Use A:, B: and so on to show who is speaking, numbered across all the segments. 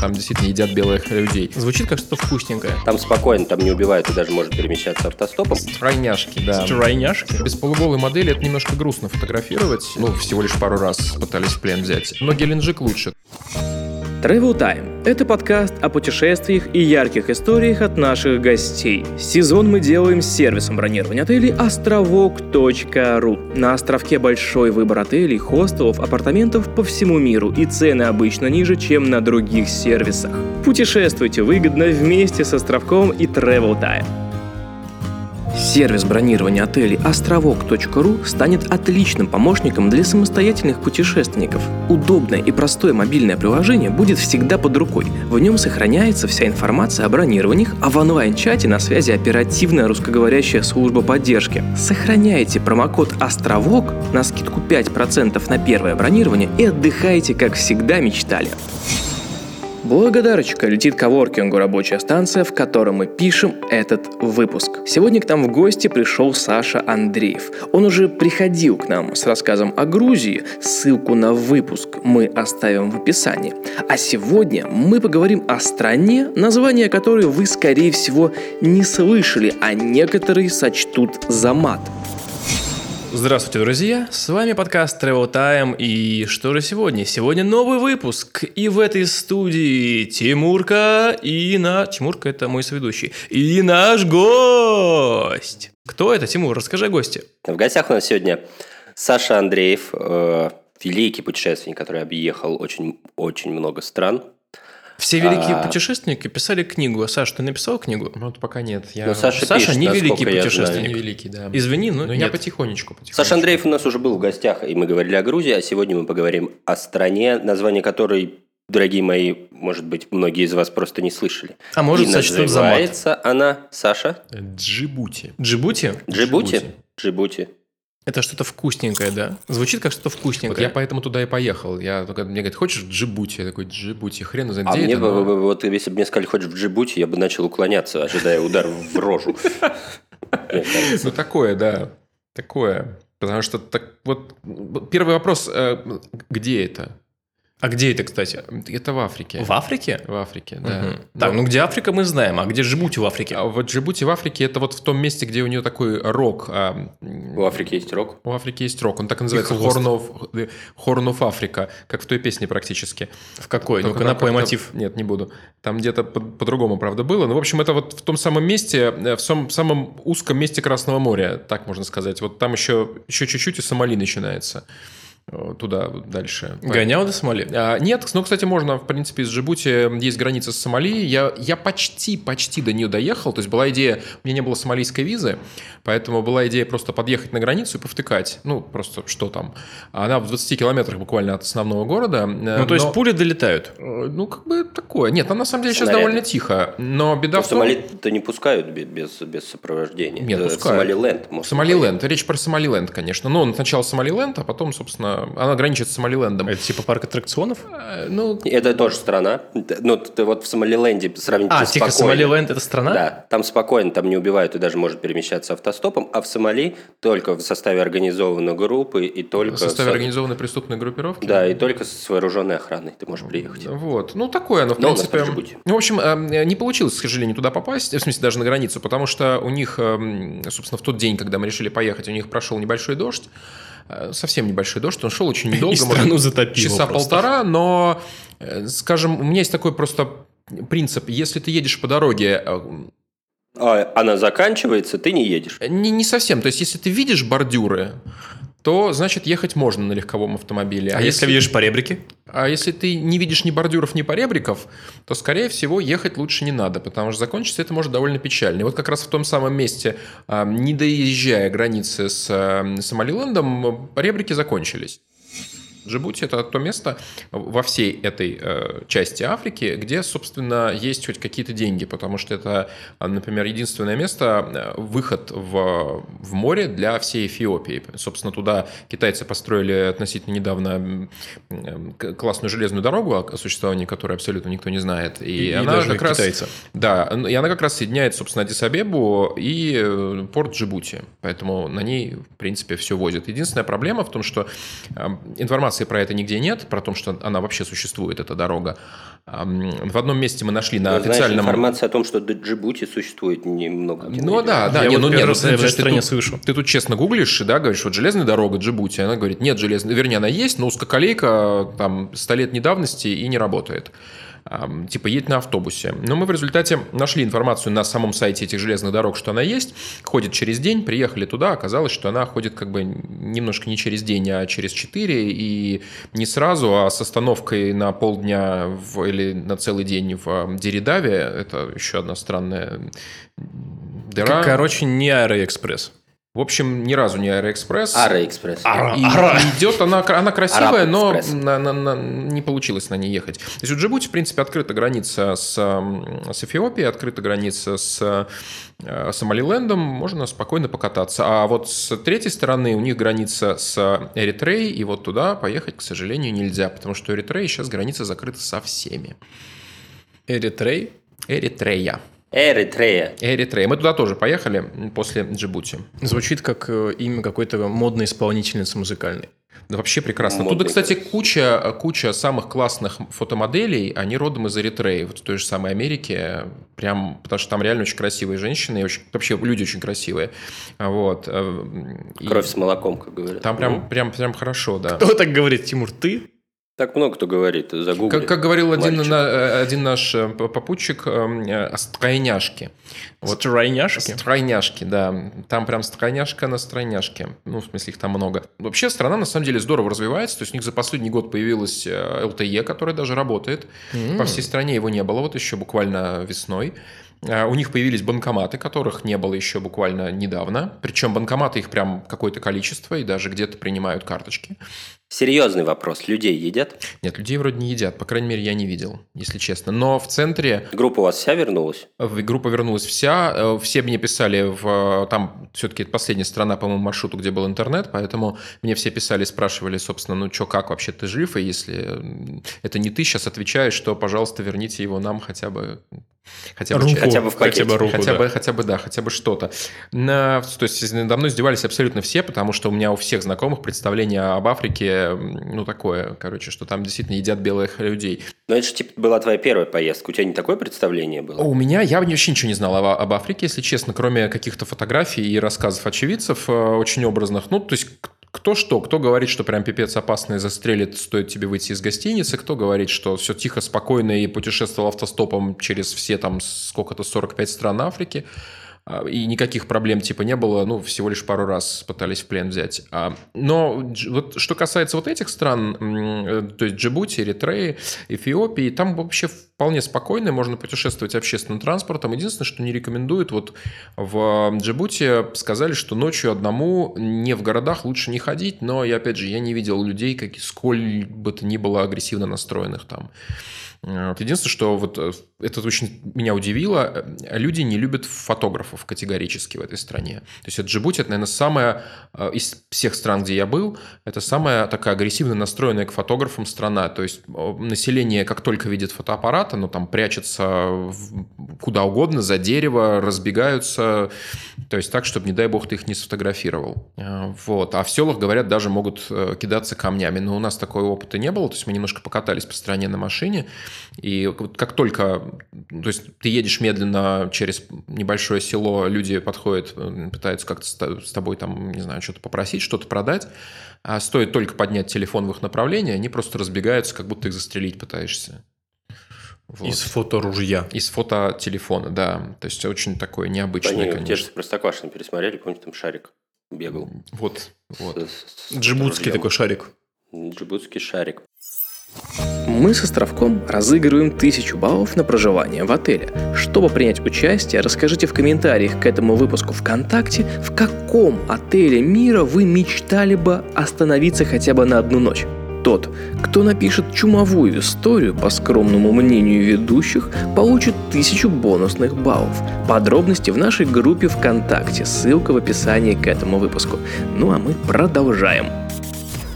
A: там действительно едят белых людей. Звучит как что-то вкусненькое.
B: Там спокойно, там не убивают и даже может перемещаться автостопом.
A: Стройняшки, да.
C: Стройняшки?
A: Без полуголой модели это немножко грустно фотографировать. Ну, всего лишь пару раз пытались в плен взять. Но Геленджик лучше.
C: Travel Time – это подкаст о путешествиях и ярких историях от наших гостей. Сезон мы делаем с сервисом бронирования отелей островок.ру. На островке большой выбор отелей, хостелов, апартаментов по всему миру и цены обычно ниже, чем на других сервисах. Путешествуйте выгодно вместе с островком и Travel Time. Сервис бронирования отелей островок.ру станет отличным помощником для самостоятельных путешественников. Удобное и простое мобильное приложение будет всегда под рукой. В нем сохраняется вся информация о бронированиях, а в онлайн-чате на связи оперативная русскоговорящая служба поддержки. Сохраняйте промокод «Островок» на скидку 5% на первое бронирование и отдыхайте, как всегда мечтали. Благодарочка летит коворкингу рабочая станция, в котором мы пишем этот выпуск. Сегодня к нам в гости пришел Саша Андреев. Он уже приходил к нам с рассказом о Грузии. Ссылку на выпуск мы оставим в описании. А сегодня мы поговорим о стране, название которой вы, скорее всего, не слышали, а некоторые сочтут за мат. Здравствуйте, друзья! С вами подкаст Travel Time. И что же сегодня? Сегодня новый выпуск. И в этой студии Тимурка и на... Тимурка – это мой соведущий. И наш гость! Кто это, Тимур? Расскажи о госте.
B: В гостях у нас сегодня Саша Андреев, э, великий путешественник, который объехал очень-очень много стран.
C: Все великие а... путешественники писали книгу. Саша, ты написал книгу?
A: Ну, вот пока нет.
B: Я... Но Саша,
C: Саша
B: пишет,
C: не великий путешественник.
A: Не великий, да.
C: Извини, но,
A: но я потихонечку, потихонечку.
B: Саша Андреев у нас уже был в гостях, и мы говорили о Грузии, а сегодня мы поговорим о стране, название которой дорогие мои, может быть, многие из вас просто не слышали.
C: А может, и
B: сочтут называется она, Саша?
A: Джибути.
C: Джибути?
B: Джибути. Джибути.
C: Это что-то вкусненькое, да? Звучит как что-то вкусненькое.
A: Вот я поэтому туда и поехал. Я только мне говорят, хочешь в Джибути? Я такой, Джибути, хрен знает,
B: а
A: где
B: мне
A: это,
B: но... вот если бы мне сказали, хочешь в Джибути, я бы начал уклоняться, ожидая удар в рожу.
A: Ну, такое, да. Такое. Потому что так вот первый вопрос, э, где это?
C: А где это, кстати?
A: Это в Африке.
C: В Африке?
A: В Африке, да. Угу.
C: Так, ну где Африка мы знаем, а где Джибути в Африке?
A: А вот Джибути в Африке это вот в том месте, где у нее такой рок. А...
B: У Африки есть рок?
A: У Африки есть рок. Он так и называется Horn of, Horn of Africa, как в той песне практически.
C: В какой? Ну-ка напой мотив.
A: Нет, не буду. Там где-то по- по-другому, правда, было. Ну, в общем, это вот в том самом месте, э, в самом, самом узком месте Красного моря, так можно сказать. Вот там еще, еще чуть-чуть и Сомали начинается. Э, туда дальше.
C: Гонял до Сомали?
A: А, нет, ну, кстати, можно, в принципе, из Джибути есть граница с Сомали. Я, я почти, почти до нее доехал. То есть была идея, у меня не было сомалийской визы, поэтому была идея просто подъехать на границу и повтыкать. Ну, просто что там. Она в 20 километрах буквально от основного города.
C: Ну, то есть пули долетают?
A: Э, ну, как бы такое. Нет, там на самом деле сейчас Снаряды. довольно тихо. Но беда но в том...
B: Сомали-то не пускают без, без сопровождения.
A: Нет, пускают.
B: Сомалиленд.
A: Сомалиленд. Речь про Сомалиленд, конечно. Но сначала Сомалиленд, а потом, собственно, она граничит с Сомалилендом.
C: Это типа парк аттракционов?
B: Э, ну, это тоже страна. Ну, ты вот в Сомалиленде сравнительно
C: А, тихо, Сомалиленд – это страна?
B: Да, там спокойно, там не убивают и даже может перемещаться автостопом, а в Сомали только в составе организованной группы и только... В
A: составе с... организованной преступной группировки?
B: Да, и только с вооруженной охраной ты можешь приехать.
A: Вот, ну такое оно, в Но принципе... Ну, в общем, э, не получилось, к сожалению, туда попасть, в смысле даже на границу, потому что у них, э, собственно, в тот день, когда мы решили поехать, у них прошел небольшой дождь, Э, совсем небольшой дождь, он шел очень недолго,
C: И затопило
A: часа
C: просто.
A: полтора, но, э, скажем, у меня есть такой просто принцип, если ты едешь по дороге
B: э, она заканчивается, ты не едешь.
A: Не, не совсем. То есть, если ты видишь бордюры, то значит ехать можно на легковом автомобиле.
C: А, а если видишь поребрики?
A: А если ты не видишь ни бордюров, ни поребриков, то, скорее всего, ехать лучше не надо, потому что закончится это может довольно печально. И вот как раз в том самом месте, а, не доезжая границы с а, Сомалилендом, поребрики закончились. Джибути – это то место во всей этой э, части Африки, где, собственно, есть хоть какие-то деньги, потому что это, например, единственное место, э, выход в, в море для всей Эфиопии. Собственно, туда китайцы построили относительно недавно классную железную дорогу, о существовании которой абсолютно никто не знает.
C: И, и она как раз.
A: Да, и она как раз соединяет, собственно, Адисабебу и э, порт Джибути. Поэтому на ней, в принципе, все возят. Единственная проблема в том, что э, информация информации про это нигде нет, про то, что она вообще существует, эта дорога. В одном месте мы нашли на
B: Ну, знаешь,
A: официальном...
B: информация о том, что до Джибути существует немного.
A: Ну да, да,
C: Я
A: не,
C: вот
A: ну нет,
C: раз
A: ну,
C: в этой стране
A: тут-
C: слышу.
A: Ты тут честно гуглишь, да, говоришь, вот железная дорога Джибути, она говорит, нет железной, вернее, она есть, но узкоколейка там столетней давности и не работает. Типа едет на автобусе. Но мы в результате нашли информацию на самом сайте этих железных дорог, что она есть, ходит через день, приехали туда, оказалось, что она ходит как бы немножко не через день, а через 4, и не сразу, а с остановкой на полдня в- или на целый день в Дире-Даве. Это еще одна странная дыра.
C: Короче, не Аэроэкспресс.
A: В общем, ни разу не Аэроэкспресс.
B: Ара Экспресс.
C: Ара.
A: И идет она, она красивая, но на- на- на- не получилось на ней ехать. То есть у Джибути, в принципе, открыта граница с, с Эфиопией, открыта граница с э, Сомалилендом, можно спокойно покататься. А вот с третьей стороны у них граница с Эритреей, и вот туда поехать, к сожалению, нельзя, потому что Эритрея сейчас граница закрыта со всеми.
C: Эритрей.
A: Эритрея.
B: Эритрея.
A: Эритрея. Мы туда тоже поехали после Джибути.
C: Звучит как э, имя какой-то модной исполнительницы музыкальной.
A: Да вообще прекрасно.
B: Модный,
A: Тут, кстати, куча, куча самых классных фотомоделей, они родом из Эритреи, вот в той же самой Америке, прям, потому что там реально очень красивые женщины, и очень, вообще люди очень красивые. Вот. э, и
B: Кровь с молоком, как говорят.
A: Там прям, прям, прям хорошо, да.
C: Кто так говорит, Тимур, ты?
B: Так много кто говорит, загугли.
A: Как, как говорил один, на- один наш э, попутчик, э, э, стройняшки.
C: Вот тройняшки.
A: Стройняшки, да. Там прям стройняшка на стройняшке. Ну, в смысле, их там много. Вообще, страна на самом деле здорово развивается. То есть у них за последний год появилась э, LTE, которая даже работает. По всей стране его не было, вот еще буквально весной. А, У них появились банкоматы, которых не было еще буквально недавно. Причем банкоматы их прям какое-то количество, и даже где-то принимают карточки.
B: Серьезный вопрос. Людей едят?
A: Нет, людей вроде не едят. По крайней мере, я не видел, если честно. Но в центре
B: Группа у вас вся вернулась?
A: Группа вернулась вся. Э, Все мне писали в... Там все-таки это последняя страна по моему маршруту, где был интернет, поэтому мне все писали, спрашивали, собственно, ну что, как вообще ты жив? И если это не ты сейчас отвечаешь, что, пожалуйста, верните его нам хотя бы... Хотя бы,
C: Руку.
B: Хотя бы в
C: Хотя бы
B: пакете.
C: руку,
A: Хотя
C: да.
A: бы, хотя бы, да, хотя бы что-то. На- то есть надо мной издевались абсолютно все, потому что у меня у всех знакомых представление об Африке, ну, такое, короче, что там действительно едят белых людей.
B: Но это же типа была твоя первая поездка. У тебя не такое представление было?
A: У меня, я вообще ничего не знал об, об Африке, если честно, кроме каких-то фотографий и рассказов очевидцев э, очень образных. Ну, то есть, кто что, кто говорит, что прям пипец опасно и застрелит, стоит тебе выйти из гостиницы, кто говорит, что все тихо, спокойно и путешествовал автостопом через все там сколько-то 45 стран Африки. А, И никаких проблем типа не было, ну, всего лишь пару раз пытались в плен взять. А, Но вот что касается вот этих стран, э, то есть Джибути, Эритреи, Эфиопии, там вообще вполне спокойно, можно путешествовать общественным транспортом. Единственное, что не рекомендуют, вот в Джибути сказали, что ночью одному не в городах лучше не ходить, но, и опять же, я не видел людей, как, сколь бы то ни было агрессивно настроенных там. Вот Единственное, что вот э, это очень меня удивило, э, люди не любят фотографов категорически в этой стране. То есть это Джибути, это, наверное, самая э, из всех стран, где я был, это самая такая агрессивно настроенная к фотографам страна. То есть население, как только видит фотоаппарат, оно там прячется куда угодно, за дерево, разбегаются, то есть так, чтобы, не дай бог, ты их не сфотографировал. Вот. А в селах, говорят, даже могут кидаться камнями. Но у нас такого опыта не было. То есть мы немножко покатались по стране на машине. И вот как только... То есть ты едешь медленно через небольшое село, люди подходят, пытаются как-то с то- с тобой там, не знаю, что-то попросить, что-то продать. А стоит только поднять телефон в их направлении, они просто разбегаются, как будто их застрелить пытаешься. Вот.
C: Из фоторужья.
A: Из фототелефона, да. То есть очень такое необычное,
B: Они те
A: конечно.
B: же Простоквашино пересмотрели, помните, там шарик бегал.
A: Вот, вот.
B: С- с- с
C: Джибутский
B: ружьем.
C: такой шарик.
B: Джибутский шарик.
C: Мы с Островком разыгрываем тысячу баллов на проживание в отеле. Чтобы принять участие, расскажите в комментариях к этому выпуску ВКонтакте, в каком отеле мира вы мечтали бы остановиться хотя бы на одну ночь. Тот, кто напишет чумовую историю, по скромному мнению ведущих, получит тысячу бонусных баллов. Подробности в нашей группе ВКонтакте, ссылка в описании к этому выпуску. Ну а мы продолжаем.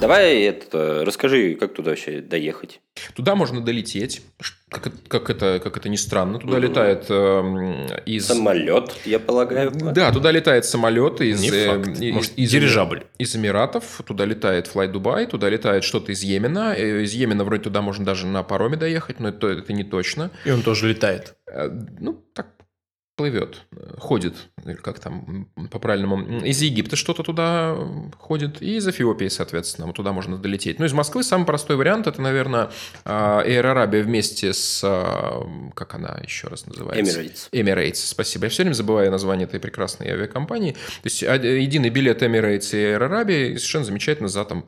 B: Давай это, расскажи, как туда вообще доехать.
A: Туда можно долететь, как, это- как, это, как это ни странно. Туда
B: Мгм.
A: летает эм, из...
B: Самолет, я полагаю.
A: Да, туда летает самолет из,
D: Не
A: э,
D: факт. Может,
A: из-
D: дирижабль.
A: из Эмиратов, туда летает Fly Dubai, туда летает что-то из Йемена. Э, Из Йемена вроде туда можно даже на пароме доехать, но это, это не точно.
D: И он тоже летает.
A: Э, Ну, так плывет, э, ходит, как там по-правильному. Из Египта что-то туда м, ходит, и из Эфиопии, соответственно, вот туда можно долететь. Ну, из Москвы самый простой вариант, это, наверное, а, Air Arabia вместе с, как она еще раз называется?
B: Emirates.
A: Emirates, спасибо. Я все время забываю название этой прекрасной авиакомпании. То есть единый билет Emirates и Air Arabia совершенно замечательно за там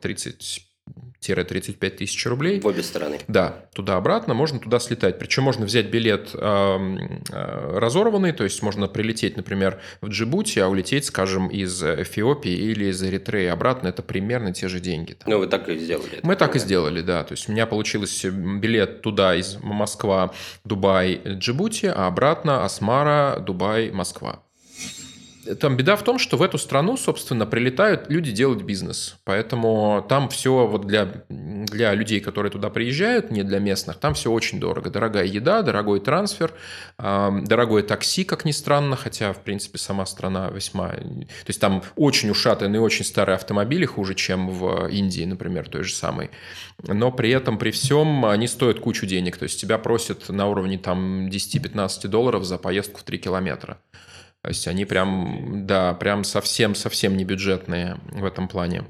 A: 30-35 тысяч рублей.
B: В обе стороны.
A: Да, туда-обратно, можно туда слетать. Причем можно взять билет эм, э, разорванный, то есть можно прилететь, например, в Джибути, а улететь, скажем, из Эфиопии или из Эритреи обратно. Это примерно те же деньги. там.
B: Ну, вы так и сделали.
A: Мы так и сделали, да. То есть у меня получилось билет туда из Москва, Дубай, Джибути, а обратно Асмара, Дубай, Москва. Там беда в том, что в эту страну, собственно, прилетают люди делать бизнес. Поэтому там все вот для, для людей, которые туда приезжают, не для местных, там все очень дорого. Дорогая еда, дорогой трансфер, дорогое такси, как ни странно, хотя, в принципе, сама страна весьма... То есть там очень ушатанные, очень старые автомобили, хуже, чем в Индии, например, той же самой. Но при этом, при всем, они стоят кучу денег. То есть тебя просят на уровне там 10-15 долларов за поездку в 3 километра. То есть они прям, да, прям совсем-совсем не бюджетные в этом плане.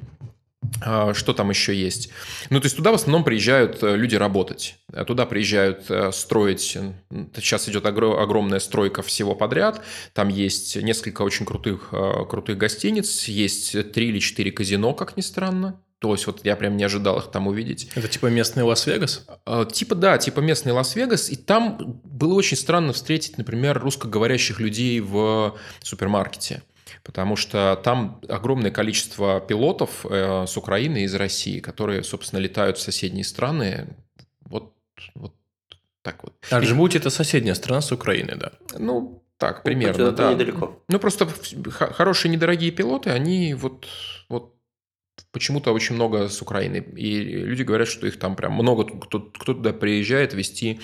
A: А, Что там еще есть? Ну, то есть туда в основном приезжают э, люди работать. А Туда приезжают э, строить. Сейчас идет огро- огромная стройка всего подряд. Там есть несколько очень крутых, э, крутых гостиниц. Есть три или четыре казино, как ни странно. То есть вот я прям не ожидал их там увидеть.
D: Это типа местный Лас-Вегас?
A: Э, Типа, да, типа местный Лас-Вегас. И там было очень странно встретить, например, русскоговорящих людей в супермаркете. Потому что там огромное количество пилотов э, с Украины и из России, которые, собственно, летают в соседние страны. Вот, вот так вот.
D: А Джибути – это соседняя страна с Украиной, да.
A: Ну, так, примерно, да.
B: недалеко.
A: Ну, просто хорошие недорогие пилоты, они вот, вот почему-то очень много с Украины. И люди говорят, что их там прям много, кто, кто туда приезжает вести,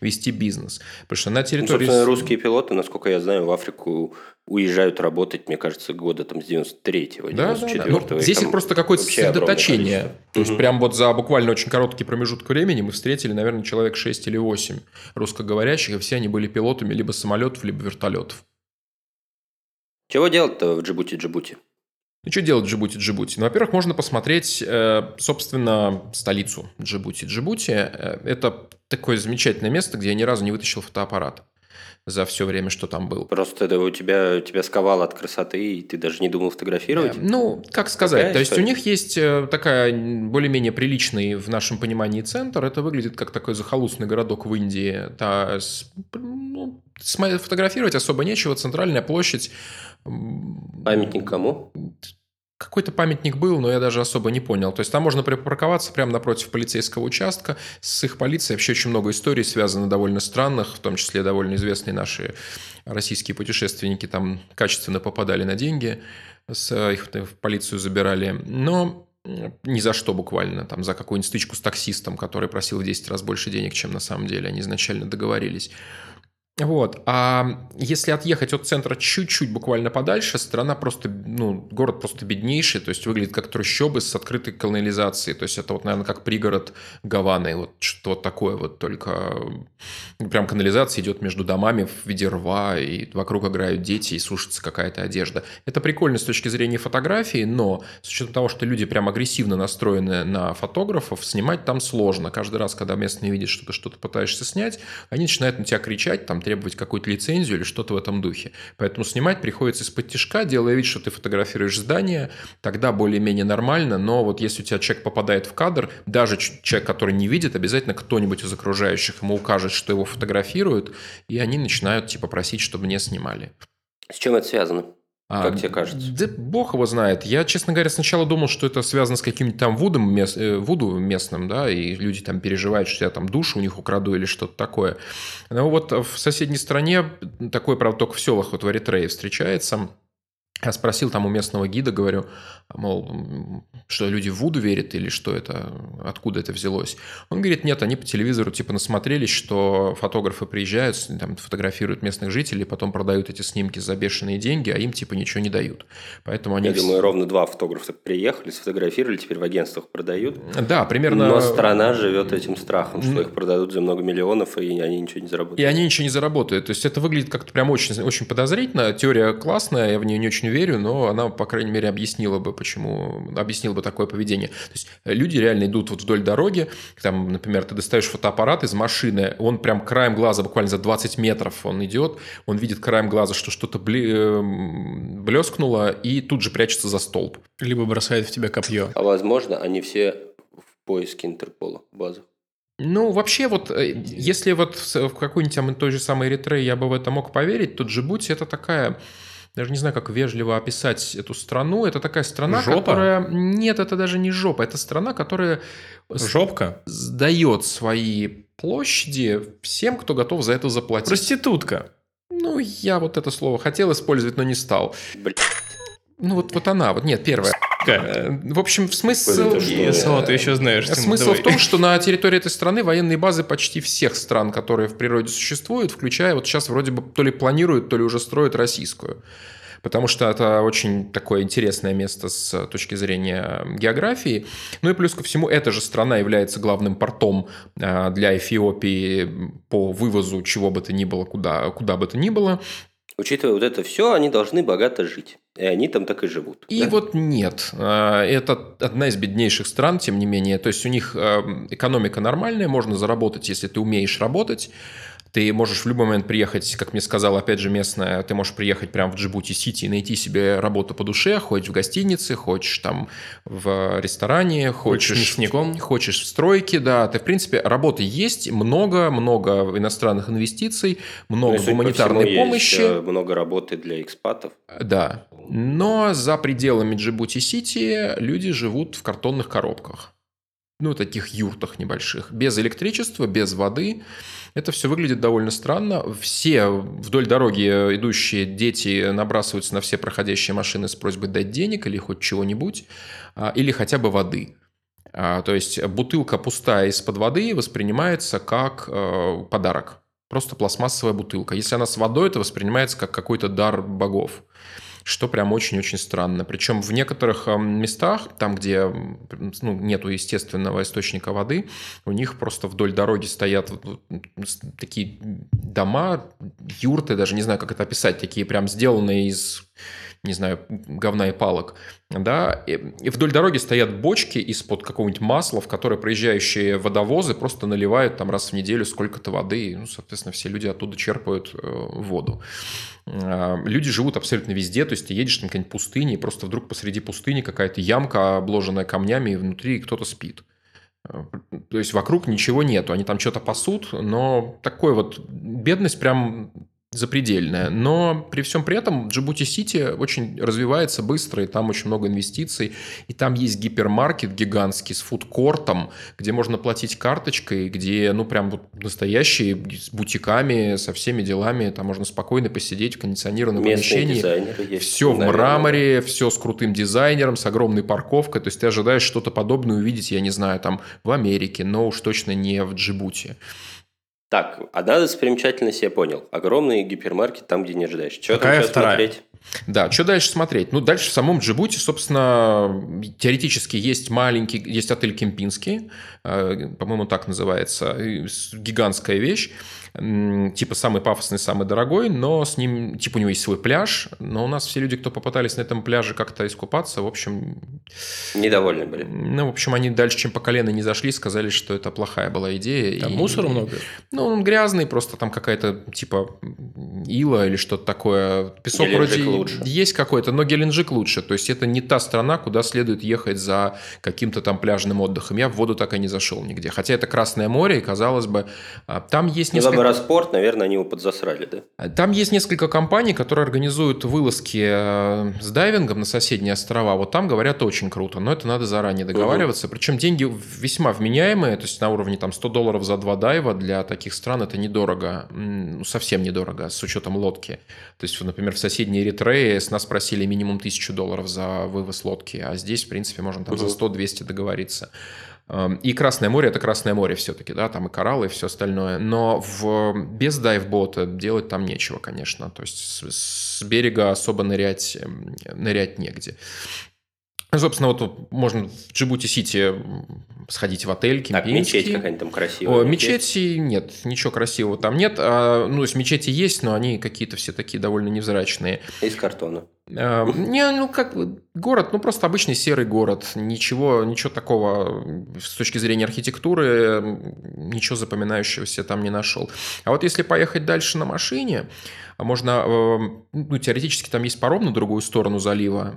A: вести бизнес. Потому что на
B: Ну,
A: территории...
B: собственно, русские пилоты, насколько я знаю, в Африку уезжают работать, мне кажется, года там с 93-го,
A: Да, да, да.
B: 94-го.
A: Ну, здесь их просто какое-то сосредоточение. То есть,
B: Мгм.
A: прям вот за буквально очень короткий промежуток времени мы встретили, наверное, человек 6 или 8 русскоговорящих, и все они были пилотами либо самолетов, либо вертолетов.
B: Чего делать-то в Джибути-Джибути?
A: Ну, что делать в Джибути, Джибути? Ну, во-первых, можно посмотреть, э, собственно, столицу Джибути. Джибути э, – это такое замечательное место, где я ни разу не вытащил фотоаппарат за все время, что там был.
B: Просто это у тебя, тебя сковало от красоты, и ты даже не думал фотографировать?
A: Э, Ну, как сказать,
B: Какая
A: то есть у них есть такая более-менее приличный в нашем понимании центр. Это выглядит как такой захолустный городок в Индии. Та, с- ну, фотографировать особо нечего. Центральная площадь.
B: Памятник кому?
A: Какой-то памятник был, но я даже особо не понял. То есть там можно припарковаться прямо напротив полицейского участка. С их полицией вообще очень много историй связано довольно странных, в том числе довольно известные наши российские путешественники там качественно попадали на деньги, с, их в полицию забирали. Но ни за что буквально, там, за какую-нибудь стычку с таксистом, который просил в 10 раз больше денег, чем на самом деле они изначально договорились. Вот. А если отъехать от центра чуть-чуть буквально подальше, страна просто, ну, город просто беднейший, то есть выглядит как трущобы с открытой канализацией. То есть это вот, наверное, как пригород Гаваны, вот что вот такое вот, только э, прям канализация идет между домами в виде рва, и вокруг играют дети, и сушится какая-то одежда. Это прикольно с точки зрения фотографии, но с учетом того, что люди прям агрессивно настроены на фотографов, снимать там сложно. Каждый раз, когда местные видят, что ты что-то пытаешься снять, они начинают на тебя кричать, там требовать какую-то лицензию или что-то в этом духе. Поэтому снимать приходится из-под тяжка, делая вид, что ты фотографируешь здание, тогда более-менее нормально, но вот если у тебя человек попадает в кадр, даже человек, который не видит, обязательно кто-нибудь из окружающих ему укажет, что его фотографируют, и они начинают типа просить, чтобы не снимали.
B: С чем это связано?
A: А,
B: Как тебе кажется?
A: Да бог его знает. Я, честно говоря, сначала думал, что это связано с каким-то там вудом, мес- э, вуду местным, да, и люди там переживают, что я там душу у них украду или что-то такое. Но вот в соседней стране такое, правда, только в селах, вот в Эритрее встречается. Я спросил там у местного гида, говорю, мол, что люди в Вуду верят или что это, откуда это взялось. Он говорит, нет, они по телевизору типа насмотрелись, что фотографы приезжают, там, фотографируют местных жителей, потом продают эти снимки за бешеные деньги, а им типа ничего не дают. Поэтому они...
B: Я думаю, ровно два фотографа приехали, сфотографировали, теперь в агентствах продают.
A: Да, примерно...
B: Но страна живет этим страхом, что их продадут за много миллионов, и они ничего не заработают.
A: И они ничего не заработают. То есть это выглядит как-то прям очень, очень подозрительно. Теория классная, я в нее не очень верю, но она, по крайней мере, объяснила бы, почему... Объяснила бы такое поведение. То есть люди реально идут вот вдоль дороги, там, например, ты достаешь фотоаппарат из машины, он прям краем глаза, буквально за 20 метров он идет, он видит краем глаза, что что-то блескнуло, и тут же прячется за столб.
D: Либо бросает в тебя копье.
B: А возможно, они все в поиске Интерпола базы.
A: Ну, вообще, вот если вот в какой-нибудь той же самой Эритрее я бы в это мог поверить, то Джибути это такая даже не знаю, как вежливо описать эту страну. Это такая страна,
D: Жопа?
A: которая... Нет, это даже не жопа. Это страна, которая
D: Жопка?
A: сдает свои площади всем, кто готов за это заплатить.
D: Проститутка.
A: Ну, я вот это слово хотел использовать, но не стал.
B: Блин.
A: Ну, вот, вот она. Вот нет, первая. Э, В общем, смысл...
D: ЕСО, ты еще знаешь. Тимур,
A: Смысл
D: давай.
A: в том, что на территории этой страны военные базы почти всех стран, которые в природе существуют, включая вот сейчас вроде бы то ли планируют, то ли уже строят российскую. Потому что это очень такое интересное место с точки зрения географии. Ну и плюс ко всему, эта же страна является главным портом а, для Эфиопии по вывозу чего бы то ни было, куда, куда бы то ни было.
B: Учитывая вот это все, они должны богато жить. И они там так и живут.
A: И
B: да?
A: вот нет. А, Это одна из беднейших стран, тем не менее. То есть у них а, экономика нормальная, можно заработать, если ты умеешь работать. Ты можешь в любой момент приехать, как мне сказала, опять же, местная, ты можешь приехать прямо в Джибути-Сити и найти себе работу по душе, хоть в гостинице, хочешь там в ресторане,
D: Хочешь
A: хочешь,
D: мясником?
A: хочешь в стройке, да. Ты, в принципе, работы есть, много-много иностранных инвестиций, много
B: Ну,
A: гуманитарной помощи.
B: Есть, э, много работы для экспатов.
A: Да. Но за пределами Джибути-Сити люди живут в картонных коробках. Ну, таких юртах небольших. Без электричества, без воды. Это все выглядит довольно странно. Все вдоль дороги идущие дети набрасываются на все проходящие машины с просьбой дать денег или хоть чего-нибудь, а, или хотя бы воды. А, То есть бутылка пустая из-под воды воспринимается как э, подарок. Просто пластмассовая бутылка. Если она с водой, это воспринимается как какой-то дар богов. Что прям очень-очень странно. Причем в некоторых э, местах, там, где ну, нету естественного источника воды, у них просто вдоль дороги стоят такие дома, юрты, даже не знаю, как это описать, такие прям сделанные из не знаю, говна и палок, да, и, вдоль дороги стоят бочки из-под какого-нибудь масла, в которые проезжающие водовозы просто наливают там раз в неделю сколько-то воды, и, ну, соответственно, все люди оттуда черпают э, воду. А, Люди живут абсолютно везде, то есть ты едешь там какая-нибудь пустыня, и просто вдруг посреди пустыни какая-то ямка, обложенная камнями, и внутри кто-то спит. Э, То есть вокруг ничего нету, они там что-то пасут, но такой вот бедность прям запредельная. Но при всем при этом Джибути-Сити очень развивается быстро, и там очень много инвестиций. И там есть гипермаркет гигантский с фудкортом, где можно платить карточкой, где, ну, прям вот настоящие, с бутиками, со всеми делами. Там можно спокойно посидеть в кондиционированном
B: Местные
A: помещении. Все в мраморе, все с крутым дизайнером, с огромной парковкой. То есть ты ожидаешь что-то подобное увидеть, я не знаю, там в Америке, но уж точно не в Джибути.
B: Так, одна достопримечательность я понял. Огромный гипермаркет там, где не ожидаешь. Что там
D: Какая
B: сейчас
D: вторая?
B: смотреть?
A: Да, что дальше смотреть? Ну, дальше в самом Джибути, собственно, теоретически есть маленький, есть отель Кемпинский, э, по-моему, так называется, гигантская вещь, типа самый пафосный, самый дорогой, но с ним, типа у него есть свой пляж, но у нас все люди, кто попытались на этом пляже как-то искупаться, в общем,
B: Недовольны были.
A: ну, в общем, они дальше, чем по колено не зашли, сказали, что это плохая была идея.
D: Там
A: и-
D: мусора много.
A: Ну, он грязный, просто там какая-то типа ила или что-то такое. Песок
B: Геленджик
A: вроде
B: лучше.
A: есть какой-то, но Геленджик лучше. То есть это не та страна, куда следует ехать за каким-то там пляжным отдыхом. Я в воду так и не зашел нигде. Хотя это Красное море, и казалось бы, а, там есть
B: Ну,
A: несколько...
B: Доброспорт, наверное, они его подзасрали, да?
A: Там есть несколько компаний, которые организуют вылазки э, с дайвингом на соседние острова. Вот там, говорят, очень круто, но это надо заранее договариваться. Причем деньги весьма вменяемые, то есть на уровне там 100 долларов за два дайва для таких стран это недорого, ну, совсем недорого, с учетом лодки. То есть, например, в соседней Эритрее с нас просили минимум тысячу долларов за вывоз лодки, а здесь, в принципе, можно там за 100-200 договориться. Эм, и Красное море – это Красное море все-таки, да, там и кораллы, и все остальное. Но в, без дайвбота делать там нечего, конечно. То есть с, с берега особо нырять, эм, нырять негде. Собственно, вот можно в Джибути-Сити сходить в отель,
B: кемпинский. Так, мечеть какая-нибудь там красивая.
A: О, мечети нет, ничего красивого там нет. А, ну, то есть мечети есть, но они какие-то все такие довольно невзрачные.
B: Из картона.
A: А, не, ну как город, ну просто обычный серый город. Ничего, ничего такого с точки зрения архитектуры, ничего запоминающегося там не нашел. А вот если поехать дальше на машине, можно, э, ну, теоретически там есть паром на другую сторону залива,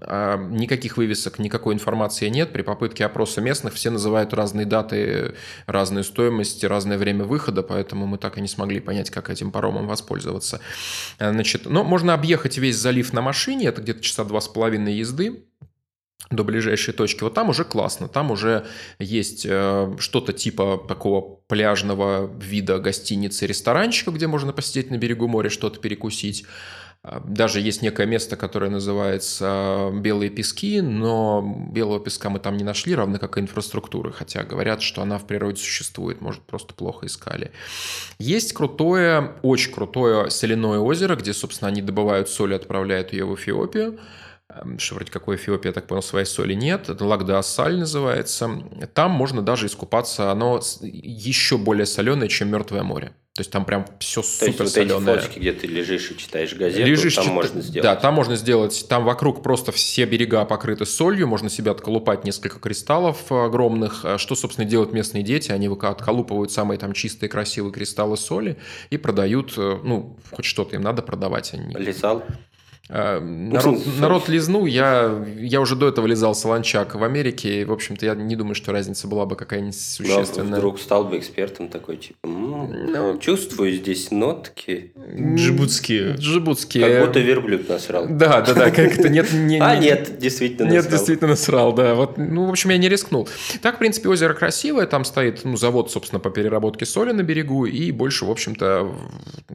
A: никаких вывесок, никакой информации нет. При попытке опроса местных все называют разные даты, разные стоимости, разное время выхода, поэтому мы так и не смогли понять, как этим паромом воспользоваться. Значит, но можно объехать весь залив на машине, это где-то часа два с половиной езды до ближайшей точки. Вот там уже классно, там уже есть э, что-то типа такого пляжного вида гостиницы, ресторанчика, где можно посидеть на берегу моря, что-то перекусить. А, даже есть некое место, которое называется «Белые пески», но белого песка мы там не нашли, равно как и инфраструктуры, хотя говорят, что она в природе существует, может, просто плохо искали. Есть крутое, очень крутое соляное озеро, где, собственно, они добывают соль и отправляют ее в Эфиопию что вроде какой Эфиопии, я так понял, своей соли нет. Это Лагдасаль называется. Там можно даже искупаться. Оно еще более соленое, чем Мертвое море. То есть там прям все супер То есть вот
B: эти фотки, где ты лежишь и читаешь газету, лежишь, там чит... можно сделать.
A: Да, там можно сделать. Там вокруг просто все берега покрыты солью. Можно себя отколупать несколько кристаллов огромных. А что, собственно, делают местные дети? Они отколупывают самые там чистые, красивые кристаллы соли и продают, э, ну, хоть что-то им надо продавать. Они...
B: Лизал?
A: Э, народ, народ лизнул, я, я уже до этого лизал солончак в Америке, и, в общем-то, я не думаю, что разница была бы какая-нибудь существенная.
B: Да, вдруг стал бы экспертом такой, типа, м-м, ну, чувствую здесь нотки.
D: Джибутские.
A: Джибутские.
B: Как будто верблюд насрал.
A: Да, да, да, как-то нет... Не,
B: а, нет, действительно
A: насрал. Нет, действительно насрал, да. Вот, ну, в общем, я не рискнул. Так, в принципе, озеро красивое, там стоит ну, завод, собственно, по переработке соли на берегу, и больше, в общем-то,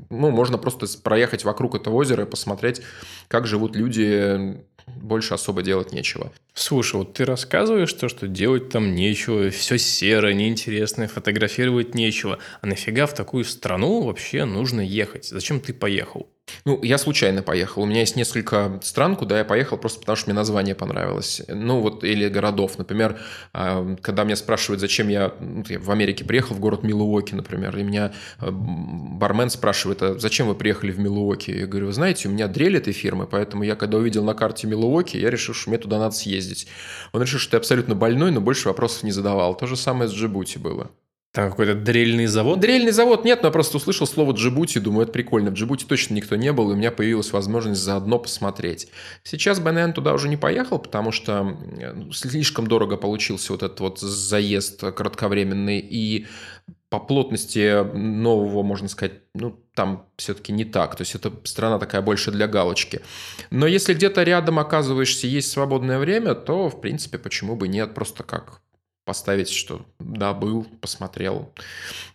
A: ну, можно просто проехать вокруг этого озера и посмотреть, как живут люди, больше особо делать нечего.
D: Слушай, вот ты рассказываешь то, что делать там нечего, все серое, неинтересное, фотографировать нечего. А нафига в такую страну вообще нужно ехать? Зачем ты поехал?
A: Ну, я случайно поехал. У меня есть несколько стран, куда я поехал просто потому, что мне название понравилось. Ну, вот, или городов. Например, а, когда меня спрашивают, зачем я, ну, я в Америке приехал, в город Милуоки, например, и меня а, бармен спрашивает, а зачем вы приехали в Милуоки? Я говорю, вы знаете, у меня дрель этой фирмы, поэтому я, когда увидел на карте Милуоки, я решил, что мне туда надо съездить. Он решил, что ты абсолютно больной, но больше вопросов не задавал. То же самое с Джибути было.
D: Там какой-то дрельный завод?
A: Дрельный завод нет, но я просто услышал слово Джибути, думаю, это прикольно. В Джибути точно никто не был, и у меня появилась возможность заодно посмотреть. Сейчас наверное, туда уже не поехал, потому что ну, слишком дорого получился вот этот вот заезд кратковременный, и по плотности нового, можно сказать, ну, там все-таки не так. То есть, это страна такая больше для галочки. Но если где-то рядом оказываешься, есть свободное время, то, в принципе, почему бы нет, просто как поставить, что да, был, посмотрел.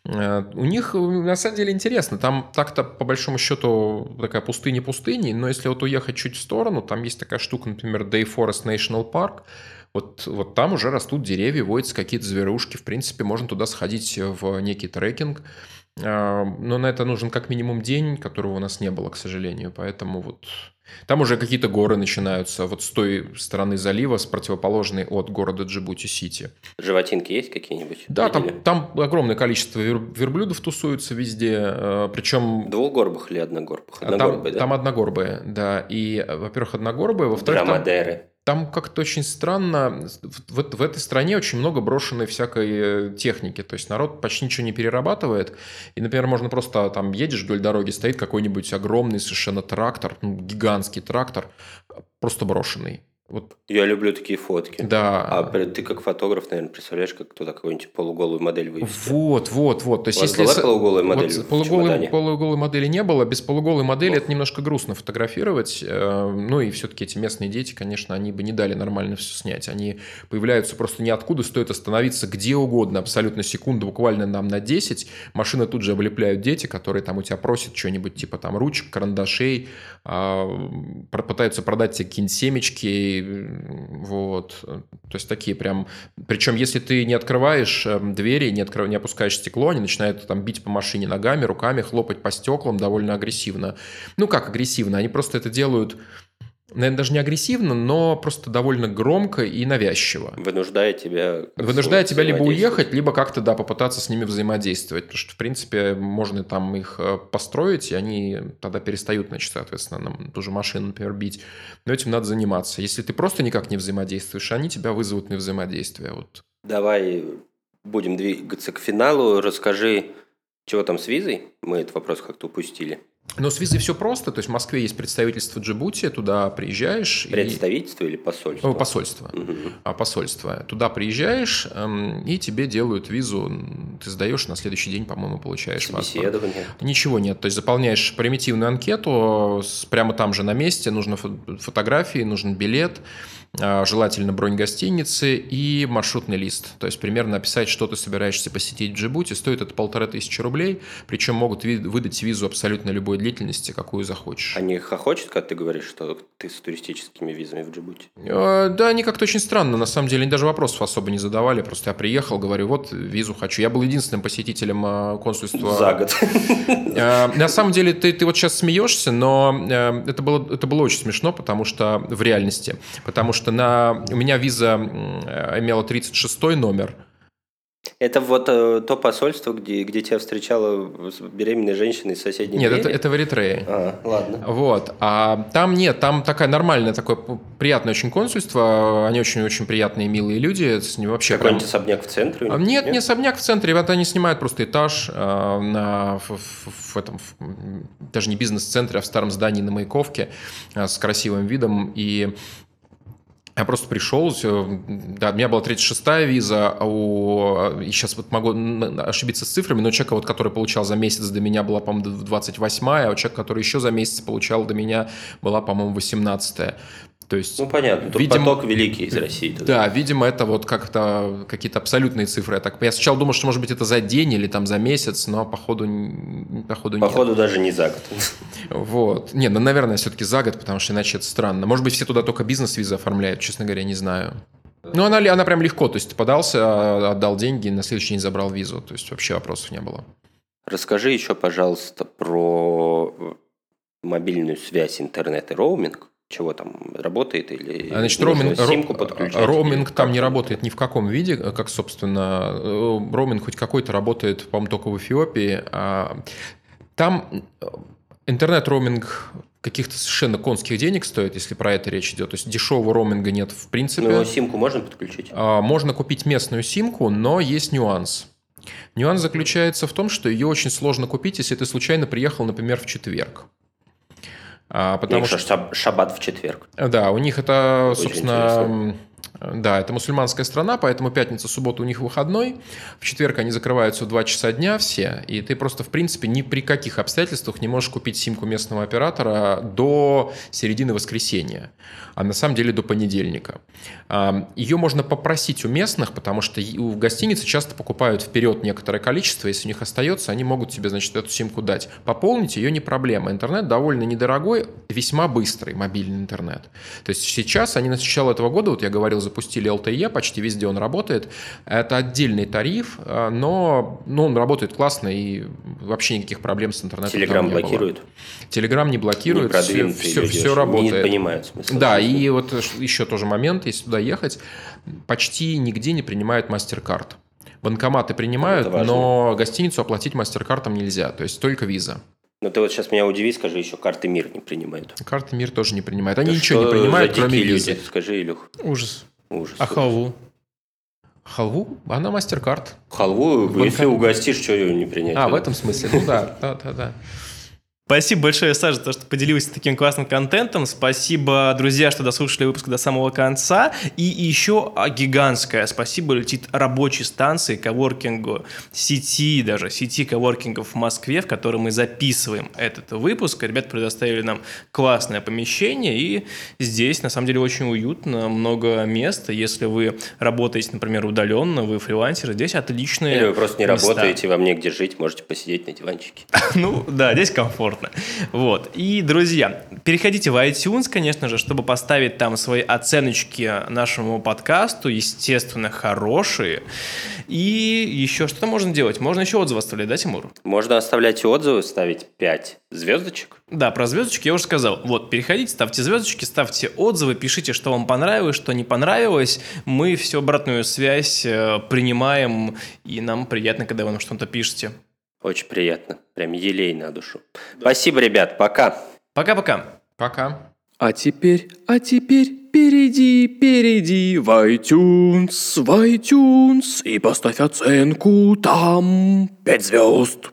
A: Э, у них, на самом деле, интересно. Там так-то, по большому счету, такая пустыня пустыни, но если вот уехать чуть в сторону, там есть такая штука, например, Day Forest National Park, вот, вот там уже растут деревья, водятся какие-то зверушки. В принципе, можно туда сходить в некий трекинг. Э, но на это нужен как минимум день, которого у нас не было, к сожалению. Поэтому вот там уже какие-то горы начинаются вот с той стороны залива, с противоположной от города Джибути-Сити.
B: Животинки есть какие-нибудь?
A: Да, там, там огромное количество вер, верблюдов тусуются везде, э, причем...
B: Двухгорбых или одногорбых?
A: Одногорбые, там, да? Там одногорбые, да. И, во-первых, одногорбые, во-вторых...
B: Драмадеры.
A: Там там как-то очень странно, в, в этой стране очень много брошенной всякой э, техники, то есть народ почти ничего не перерабатывает, и, например, можно просто там едешь вдоль дороги, стоит какой-нибудь огромный совершенно трактор, ну, гигантский трактор, просто брошенный. Вот,
B: Я люблю такие фотки.
A: да.
B: А ты как фотограф, наверное, представляешь, как кто-то какую-нибудь полуголую модель вывести?
A: Вот, вот, вот. То есть,
B: У вас
A: если
B: была полуголая модель
A: вот полуголой, полуголой модели не было. Без полуголой модели
B: Плохо.
A: это немножко грустно фотографировать. Э, Ну и все-таки эти местные дети, конечно, они бы не дали нормально все снять. Они появляются просто ниоткуда, стоит остановиться где угодно, абсолютно секунду, буквально нам на 10. Машины тут же облепляют дети, которые там у тебя просят что-нибудь типа там ручек, карандашей, а, пытаются продать тебе какие-нибудь семечки, вот. То есть такие прям... Причем если ты не открываешь эм, двери, не, открыв- не опускаешь стекло, они начинают там бить по машине ногами, руками, хлопать по стеклам довольно агрессивно. Ну как агрессивно? Они просто это делают, наверное, даже не агрессивно, но просто довольно громко и навязчиво.
B: Вынуждая тебя...
A: Вынуждая тебя либо уехать, либо как-то, да, попытаться с ними взаимодействовать. Потому что, в принципе, можно там их э, построить, и они тогда перестают, значит, соответственно, нам ту же машину, например, бить. Но этим надо заниматься. Если ты просто никак не взаимодействуешь, они тебя вызовут на взаимодействие. Вот.
B: Давай будем двигаться к финалу. Расскажи, чего там с визой? Мы этот вопрос как-то упустили.
A: Но с визой все просто. То есть в Москве есть представительство Джибути, туда приезжаешь. и-
B: Представительство или посольство?
A: Ну, посольство. А, посольство. Туда приезжаешь, эм, и тебе делают визу. Ты сдаешь, на следующий день, по-моему, получаешь паспорт.
B: Собеседование.
A: Ничего нет. То есть заполняешь примитивную анкету с- прямо там же на месте. Нужно фо- фотографии, нужен билет, а, желательно бронь гостиницы и маршрутный лист. То есть примерно написать, что ты собираешься посетить в Джибути. Стоит это полторы тысячи рублей. Причем могут ви- выдать визу абсолютно любой длительности, какую захочешь.
B: Они хохочут, когда ты говоришь, что ты с туристическими визами в Джибути?
A: Э, Да, они как-то очень странно. На самом деле, они даже вопросов особо не задавали. Просто я приехал, говорю, вот визу хочу. Я был единственным посетителем э, консульства.
B: За год.
A: Э, На самом деле, ты, ты вот сейчас смеешься, но э, это было, это было очень смешно, потому что в реальности. Потому что на, у меня виза имела 36 номер.
B: Это вот э, то посольство, где, где тебя встречала с беременной женщиной из соседней
A: Нет, это,
B: двери?
A: это в Эритрее.
B: А, ладно.
A: Вот. А там нет, там такая нормальная, такое приятное очень консульство. Они очень-очень приятные, милые люди. С ним вообще прям-
B: Какой-нибудь особняк в центре? них,
A: Нет, не особняк в центре. Ребята, они снимают просто этаж э, на, в, в- в этом, в- даже не бизнес-центре, а в старом здании на Маяковке э, с красивым видом. И я просто пришел, да, у меня была 36-я виза, а у, и сейчас вот могу ошибиться с цифрами, но у человека, вот, который получал за месяц до меня, была, по-моему, 28-я, а у человека, который еще за месяц получал до меня, была, по-моему, 18-я. То есть,
B: Ну, понятно. Тут
A: Видимо-
B: поток великий из России. туда.
A: да, видимо, это вот как-то какие-то абсолютные цифры. Я, так, я сначала думал, что, может быть, это за день или там за месяц, но походу, походу нет.
B: Походу даже не за год.
A: Вот. Не, ну, наверное, все-таки за год, потому что иначе это странно. Может быть, все туда только бизнес-визы оформляют, честно говоря, не знаю. Ну, она, она прям легко, то есть ты подался, а, отдал деньги, на следующий день забрал визу, то есть вообще вопросов не было.
B: Расскажи еще, пожалуйста, про э, мобильную связь, интернет и роуминг. Чего там работает или
A: А, Значит, роуминг,
B: симку подключать?
A: роуминг
B: или
A: там не работает ни в каком виде, как, собственно, э, роуминг хоть какой-то работает, по-моему, только в Эфиопии. А Там э, интернет-роуминг каких-то совершенно конских денег стоит, если про это речь идет. То есть дешевого роуминга нет в принципе.
B: Ну, симку можно подключить?
A: А, Можно купить местную симку, но есть нюанс. Нюанс заключается в том, что ее очень сложно купить, если ты случайно приехал, например, в четверг. А,
B: Потому
A: Потому
B: что шаб- шаббат в четверг.
A: да, у них это,
B: Очень
A: собственно, м, да, это мусульманская страна, поэтому пятница, суббота у них выходной. В четверг они закрываются в 2 часа дня все, и ты просто, в принципе, ни при каких обстоятельствах не можешь купить симку местного оператора до середины воскресенья, а на самом деле до понедельника. А, Ее можно попросить у местных, потому что в гостинице часто покупают вперед некоторое количество, если у них остается, они могут тебе, значит, эту симку дать. Пополнить ее не проблема. Интернет довольно недорогой, весьма быстрый мобильный интернет. То есть сейчас они на начало этого года, вот я говорил, запустили LTE, почти везде он работает. Это отдельный тариф, а, но, но он работает классно и вообще никаких проблем с интернетом
B: Телеграм
A: не было.
B: блокирует.
A: Телеграм не блокирует, все,
B: Непродвинутые
A: все,
B: люди
A: все
B: очень
A: работает.
B: Не понимают смысла.
A: Да, и вот еще тоже момент, если туда ехать, почти нигде не принимают MasterCard. Банкоматы принимают, но гостиницу оплатить MasterCardом нельзя, то есть только виза.
B: Ну, ты вот сейчас меня удиви, скажи, еще карты МИР не принимают.
A: Карты МИР тоже не принимают. Они
B: Да
A: ничего не принимают, кроме визы.
B: люди? Скажи, Илюх.
D: Ужас.
B: Ужас.
D: А халву?
A: Халву? Она MasterCard.
B: Халву, если угостишь, что ее не принять?
A: А, в этом смысле? Ну да, да, да, да.
C: Спасибо большое, Саша, за то, что поделился таким классным контентом. Спасибо, друзья, что дослушали выпуск до самого конца. И еще гигантское спасибо летит рабочей станции, коворкингу, сети даже, сети коворкингов в Москве, в которой мы записываем этот выпуск. Ребята предоставили нам классное помещение, и здесь, на самом деле, очень уютно, много места. Если вы работаете, например, удаленно, вы фрилансеры, здесь отличные
B: Или вы просто не
C: места.
B: работаете, вам негде жить, можете посидеть на диванчике.
C: Ну, да, здесь комфортно. Вот. И, друзья, переходите в iTunes, конечно же, чтобы поставить там свои оценочки нашему подкасту, естественно, хорошие. И еще что-то можно делать? Можно еще отзывы оставлять, да, Тимур?
B: Можно оставлять отзывы, ставить 5 звездочек.
C: Да, про звездочки я уже сказал. Вот, переходите, ставьте звездочки, ставьте отзывы, пишите, что вам понравилось, что не понравилось. Мы всю обратную связь э, принимаем, и нам приятно, когда вы нам что-то пишете.
B: Очень приятно. Прям елей на душу. Спасибо, ребят. Пока.
C: Пока-пока.
A: Пока.
E: А теперь, а теперь перейди, перейди в iTunes, в iTunes и поставь оценку там пять звезд.